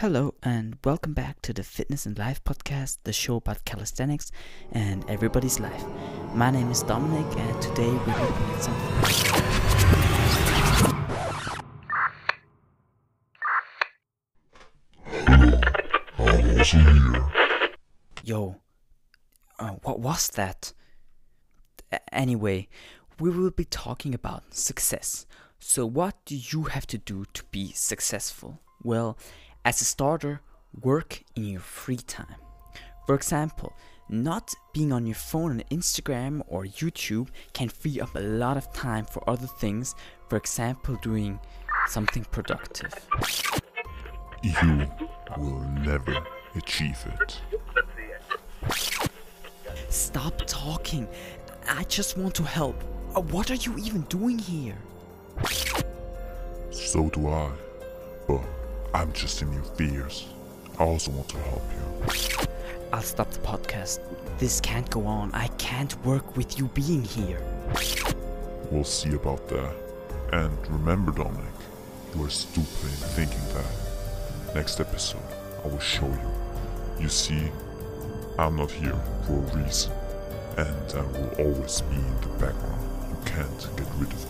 Hello, and welcome back to the Fitness and Life podcast, the show about calisthenics and everybody's life. My name is Dominic, and today we're looking at something. Also here. Yo, uh, what was that? Anyway, we will be talking about success. So, what do you have to do to be successful? Well, as a starter, work in your free time. For example, not being on your phone on Instagram or YouTube can free up a lot of time for other things, for example, doing something productive. You will never achieve it. Stop talking. I just want to help. Uh, What are you even doing here? So do I. I'm just in your fears. I also want to help you. I'll stop the podcast. This can't go on. I can't work with you being here. We'll see about that. And remember, Dominic, you are stupid in thinking that. Next episode, I will show you. You see, I'm not here for a reason. And I will always be in the background. You can't get rid of me.